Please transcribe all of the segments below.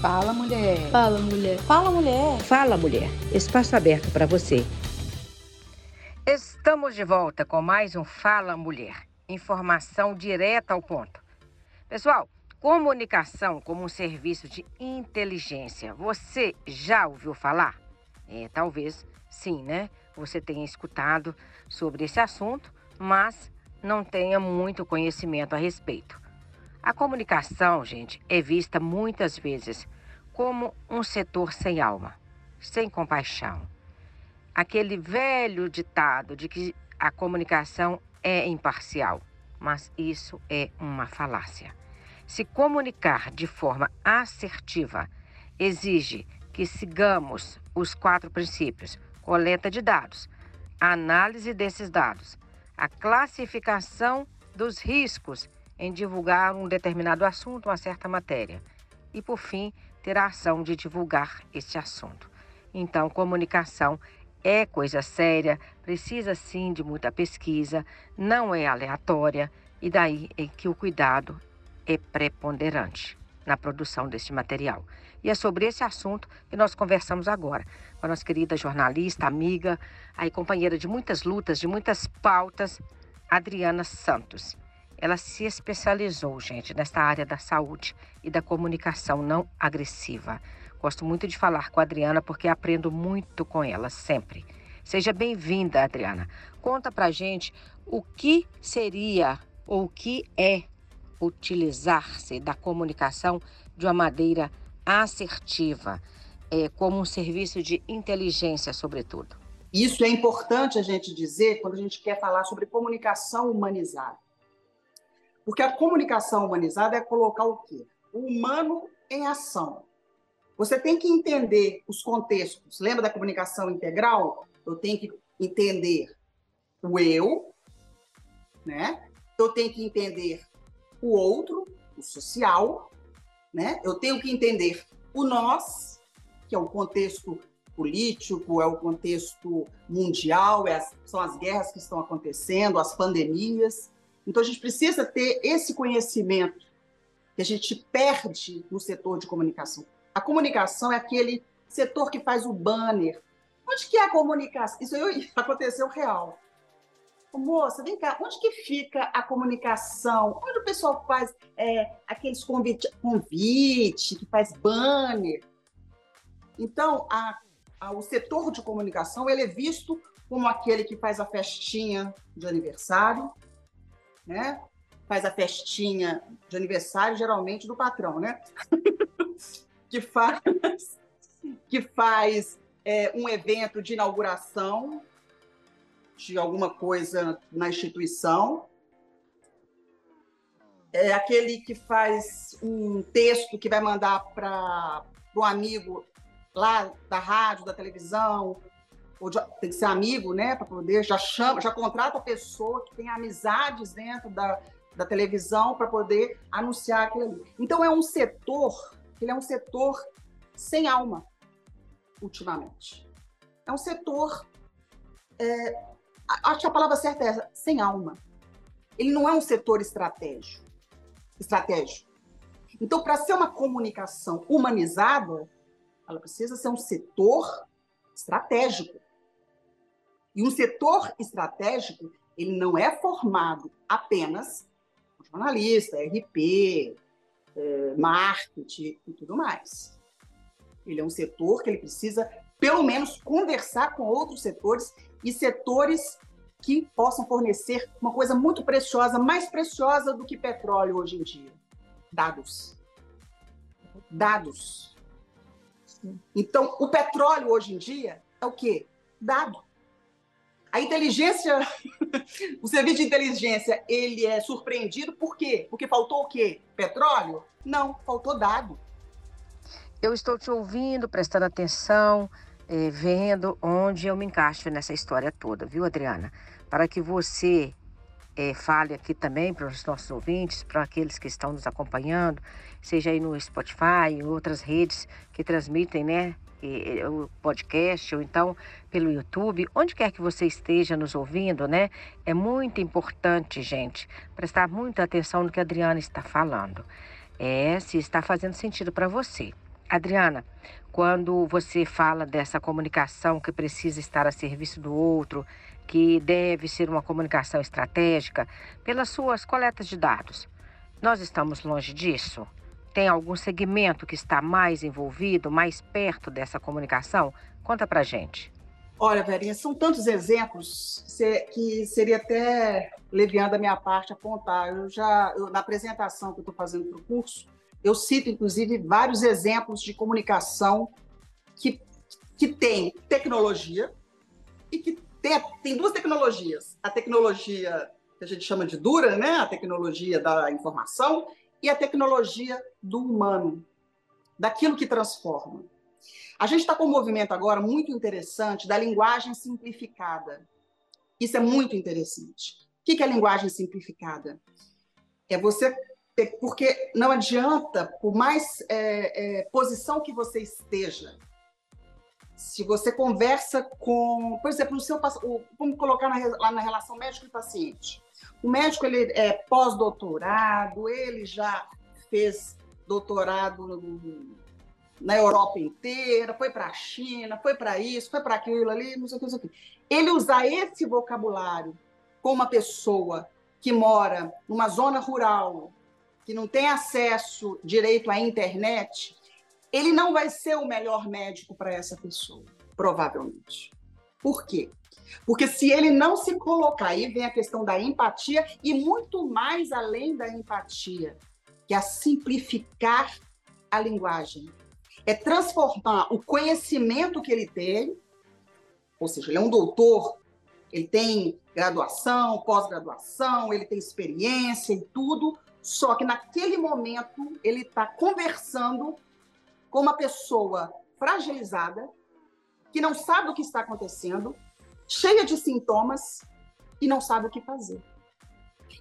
Fala, mulher. Fala, mulher. Fala, mulher. Fala, mulher. Espaço aberto para você. Estamos de volta com mais um Fala Mulher. Informação direta ao ponto. Pessoal, comunicação como um serviço de inteligência. Você já ouviu falar? É, talvez sim, né? Você tenha escutado sobre esse assunto, mas não tenha muito conhecimento a respeito. A comunicação, gente, é vista muitas vezes como um setor sem alma, sem compaixão. Aquele velho ditado de que a comunicação é imparcial, mas isso é uma falácia. Se comunicar de forma assertiva exige que sigamos os quatro princípios: coleta de dados, análise desses dados, a classificação dos riscos em divulgar um determinado assunto, uma certa matéria, e, por fim, ter a ação de divulgar esse assunto. Então, comunicação é coisa séria, precisa sim de muita pesquisa, não é aleatória, e daí é que o cuidado é preponderante na produção deste material. E é sobre esse assunto que nós conversamos agora com a nossa querida jornalista, amiga, aí companheira de muitas lutas, de muitas pautas, Adriana Santos. Ela se especializou, gente, nesta área da saúde e da comunicação não agressiva. Gosto muito de falar com a Adriana porque aprendo muito com ela sempre. Seja bem-vinda, Adriana. Conta pra gente o que seria ou o que é utilizar-se da comunicação de uma maneira assertiva, é, como um serviço de inteligência, sobretudo. Isso é importante a gente dizer quando a gente quer falar sobre comunicação humanizada. Porque a comunicação humanizada é colocar o quê? O humano em ação. Você tem que entender os contextos. Lembra da comunicação integral? Eu tenho que entender o eu, né? Eu tenho que entender o outro, o social, né? Eu tenho que entender o nós, que é o contexto político, é o contexto mundial, é as, são as guerras que estão acontecendo, as pandemias. Então a gente precisa ter esse conhecimento que a gente perde no setor de comunicação. A comunicação é aquele setor que faz o banner. Onde que é a comunicação? Isso aconteceu real moça, vem cá, onde que fica a comunicação? Onde o pessoal faz é, aqueles convites, convite, que faz banner? Então, a, a, o setor de comunicação ele é visto como aquele que faz a festinha de aniversário, né? Faz a festinha de aniversário, geralmente do patrão, né? que faz, que faz é, um evento de inauguração de alguma coisa na instituição. É aquele que faz um texto que vai mandar para o amigo lá da rádio, da televisão, ou tem que ser amigo, né, para poder já chama, já contrata a pessoa que tem amizades dentro da, da televisão para poder anunciar aquilo ali. Então é um setor, ele é um setor sem alma ultimamente. É um setor é, acho que a palavra certa é essa, sem alma. Ele não é um setor estratégico. estratégico. Então, para ser uma comunicação humanizada, ela precisa ser um setor estratégico. E um setor estratégico, ele não é formado apenas por jornalista, RP, é, marketing e tudo mais. Ele é um setor que ele precisa, pelo menos, conversar com outros setores e setores que possam fornecer uma coisa muito preciosa, mais preciosa do que petróleo hoje em dia: dados. Dados. Então, o petróleo hoje em dia é o quê? Dado. A inteligência, o serviço de inteligência, ele é surpreendido por quê? Porque faltou o quê? Petróleo? Não, faltou dado. Eu estou te ouvindo, prestando atenção, é, vendo onde eu me encaixo nessa história toda, viu, Adriana? Para que você é, fale aqui também para os nossos ouvintes, para aqueles que estão nos acompanhando, seja aí no Spotify, em outras redes que transmitem, né? O podcast ou então pelo YouTube, onde quer que você esteja nos ouvindo, né? É muito importante, gente, prestar muita atenção no que a Adriana está falando. É, se está fazendo sentido para você. Adriana, quando você fala dessa comunicação que precisa estar a serviço do outro, que deve ser uma comunicação estratégica, pelas suas coletas de dados, nós estamos longe disso? Tem algum segmento que está mais envolvido, mais perto dessa comunicação? Conta pra gente. Olha, Verinha, são tantos exemplos que seria até leviando da minha parte apontar. Eu já, eu, na apresentação que eu estou fazendo para o curso, eu cito, inclusive, vários exemplos de comunicação que, que tem tecnologia e que tem, tem duas tecnologias. A tecnologia que a gente chama de dura, né? a tecnologia da informação, e a tecnologia do humano, daquilo que transforma. A gente está com um movimento agora muito interessante da linguagem simplificada. Isso é muito interessante. O que é linguagem simplificada? É você ter, porque não adianta, por mais é, é, posição que você esteja, se você conversa com, por exemplo, no seu, vamos colocar na, lá na relação médico e paciente. O médico ele é pós-doutorado, ele já fez doutorado na Europa inteira, foi para a China, foi para isso, foi para aquilo ali, não sei o que, não sei o que. Ele usar esse vocabulário com uma pessoa que mora numa zona rural, que não tem acesso direito à internet, ele não vai ser o melhor médico para essa pessoa, provavelmente. Por quê? Porque se ele não se colocar, aí vem a questão da empatia e muito mais além da empatia, que é simplificar a linguagem. É transformar o conhecimento que ele tem, ou seja, ele é um doutor, ele tem graduação, pós-graduação, ele tem experiência e tudo, só que naquele momento ele está conversando com uma pessoa fragilizada, que não sabe o que está acontecendo, cheia de sintomas e não sabe o que fazer.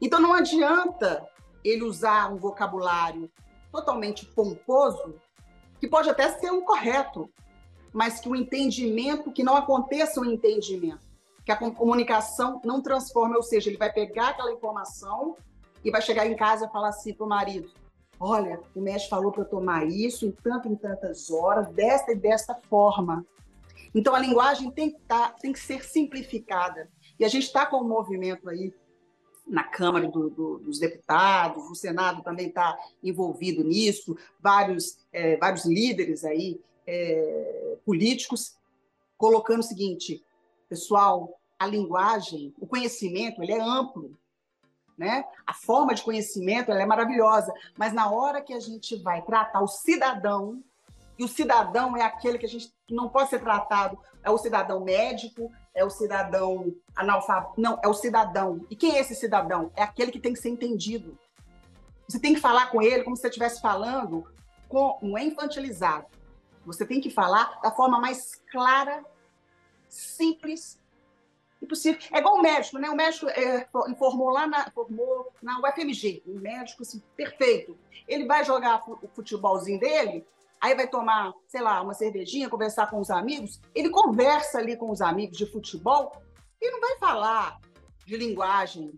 Então não adianta ele usar um vocabulário totalmente pomposo que pode até ser o correto, mas que o entendimento, que não aconteça o um entendimento, que a comunicação não transforma, ou seja, ele vai pegar aquela informação e vai chegar em casa e falar assim para o marido: olha, o médico falou para eu tomar isso em tanto em tantas horas, desta e desta forma. Então a linguagem tem que, tá, tem que ser simplificada. E a gente está com um movimento aí na Câmara do, do, dos Deputados, o Senado também está envolvido nisso, vários, é, vários líderes aí é, políticos colocando o seguinte, pessoal, a linguagem, o conhecimento, ele é amplo, né? A forma de conhecimento ela é maravilhosa, mas na hora que a gente vai tratar o cidadão e o cidadão é aquele que a gente não pode ser tratado, é o cidadão médico, é o cidadão analfabeto, não, é o cidadão. E quem é esse cidadão? É aquele que tem que ser entendido. Você tem que falar com ele como se você estivesse falando com, é infantilizado. Você tem que falar da forma mais clara, simples e possível. É igual o médico, né? O médico é, informou lá na, formou na UFMG, um médico assim, perfeito. Ele vai jogar o futebolzinho dele, aí vai tomar, sei lá, uma cervejinha, conversar com os amigos, ele conversa ali com os amigos de futebol e não vai falar de linguagem,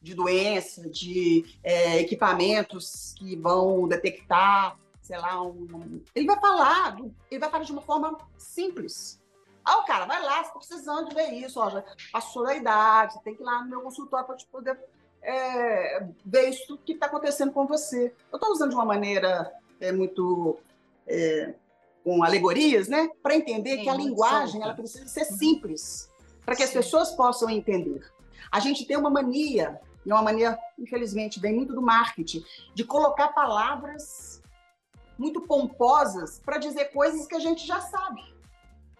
de doença, de é, equipamentos que vão detectar, sei lá, um... ele vai falar, ele vai falar de uma forma simples. Ah, o cara, vai lá, você está precisando ver isso, ó, já passou da idade, tem que ir lá no meu consultório para te poder é, ver isso que está acontecendo com você. Eu estou usando de uma maneira é, muito é, com alegorias, né? Para entender Sim, que a linguagem ela precisa ser simples, para que Sim. as pessoas possam entender. A gente tem uma mania, e é uma mania, infelizmente, vem muito do marketing, de colocar palavras muito pomposas para dizer coisas que a gente já sabe.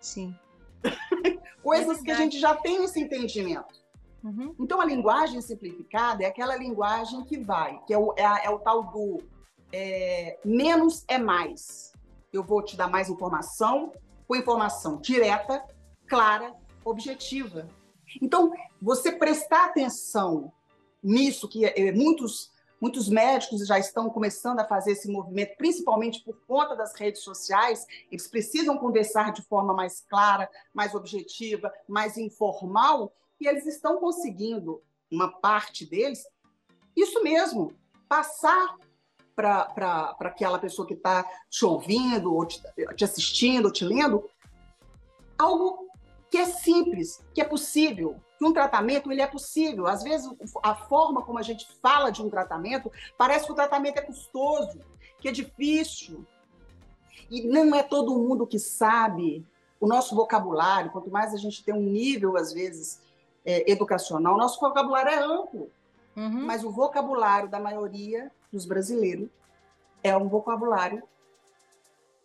Sim. coisas é que a gente já tem esse entendimento. Uhum. Então, a linguagem simplificada é aquela linguagem que vai, que é o, é, é o tal do é, menos é mais. Eu vou te dar mais informação, com informação direta, clara, objetiva. Então, você prestar atenção nisso, que é, muitos, muitos médicos já estão começando a fazer esse movimento, principalmente por conta das redes sociais, eles precisam conversar de forma mais clara, mais objetiva, mais informal, e eles estão conseguindo, uma parte deles, isso mesmo, passar para aquela pessoa que está te ouvindo, ou te, te assistindo, ou te lendo, algo que é simples, que é possível, que um tratamento ele é possível. Às vezes a forma como a gente fala de um tratamento parece que o tratamento é custoso, que é difícil. E não é todo mundo que sabe o nosso vocabulário, quanto mais a gente tem um nível, às vezes, é, educacional, nosso vocabulário é amplo. Uhum. Mas o vocabulário da maioria dos brasileiros é um vocabulário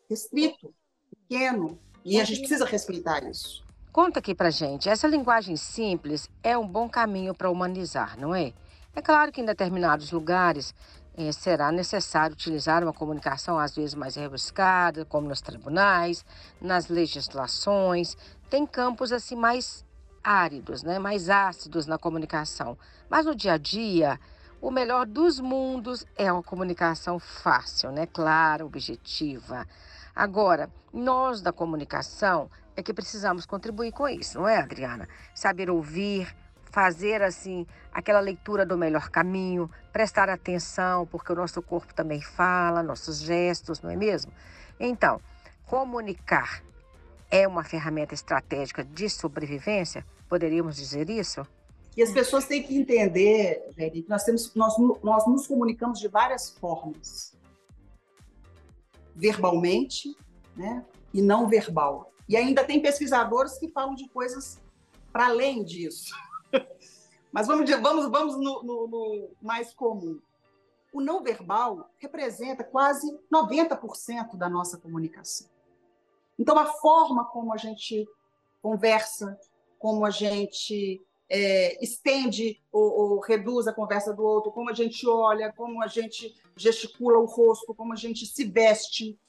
restrito, pequeno, e a gente precisa respeitar isso. Conta aqui pra gente, essa linguagem simples é um bom caminho para humanizar, não é? É claro que em determinados lugares eh, será necessário utilizar uma comunicação às vezes mais rebuscada, como nos tribunais, nas legislações. Tem campos assim mais áridos, né, mais ácidos na comunicação. Mas no dia a dia, o melhor dos mundos é uma comunicação fácil, né, clara, objetiva. Agora, nós da comunicação é que precisamos contribuir com isso, não é, Adriana? Saber ouvir, fazer assim aquela leitura do melhor caminho, prestar atenção, porque o nosso corpo também fala, nossos gestos, não é mesmo? Então, comunicar é uma ferramenta estratégica de sobrevivência? Poderíamos dizer isso? E as pessoas têm que entender, Velho, que nós, temos, nós, nós nos comunicamos de várias formas. Verbalmente, né? E não verbal. E ainda tem pesquisadores que falam de coisas para além disso. Mas vamos, vamos, vamos no, no, no mais comum. O não verbal representa quase 90% da nossa comunicação. Então, a forma como a gente conversa, como a gente é, estende ou, ou, reduz a conversa do outro, como a gente olha, como a gente gesticula o rosto, como a gente se veste,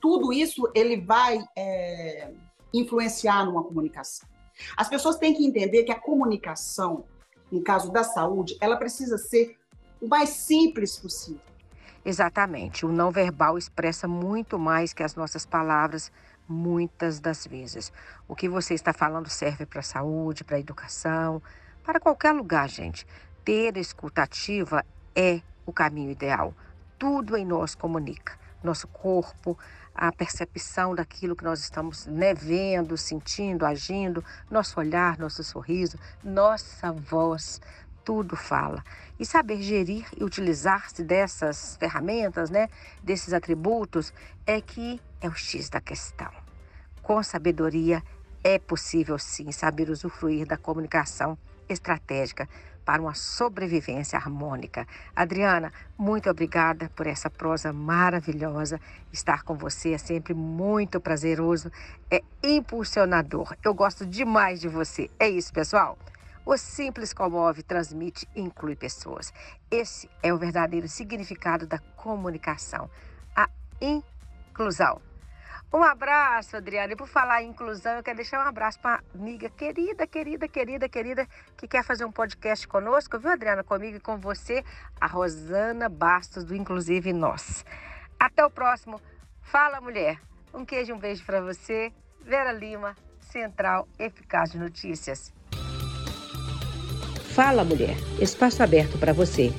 tudo isso ele vai é, influenciar numa comunicação. As pessoas têm que entender que a comunicação, no caso da saúde, ela precisa ser o mais simples possível. Exatamente. O não verbal expressa muito mais que as nossas palavras, muitas das vezes. O que você está falando serve para a saúde, para a educação, para qualquer lugar, gente. Ter escutativa é o caminho ideal. Tudo em nós comunica. Nosso corpo, a percepção daquilo que nós estamos né, vendo, sentindo, agindo, nosso olhar, nosso sorriso, nossa voz, tudo fala. E saber gerir e utilizar-se dessas ferramentas, né, desses atributos, é que é o X da questão. Com sabedoria é possível sim saber usufruir da comunicação estratégica para uma sobrevivência harmônica. Adriana, muito obrigada por essa prosa maravilhosa. Estar com você é sempre muito prazeroso, é impulsionador. Eu gosto demais de você. É isso, pessoal. O simples comove, transmite e inclui pessoas. Esse é o verdadeiro significado da comunicação, a inclusão. Um abraço, Adriana. E por falar em inclusão, eu quero deixar um abraço para amiga querida, querida, querida, querida, que quer fazer um podcast conosco, viu, Adriana? Comigo e com você, a Rosana Bastos, do Inclusive Nós. Até o próximo. Fala, mulher. Um queijo um beijo para você. Vera Lima, Central Eficaz de Notícias. Fala, mulher. Espaço aberto para você.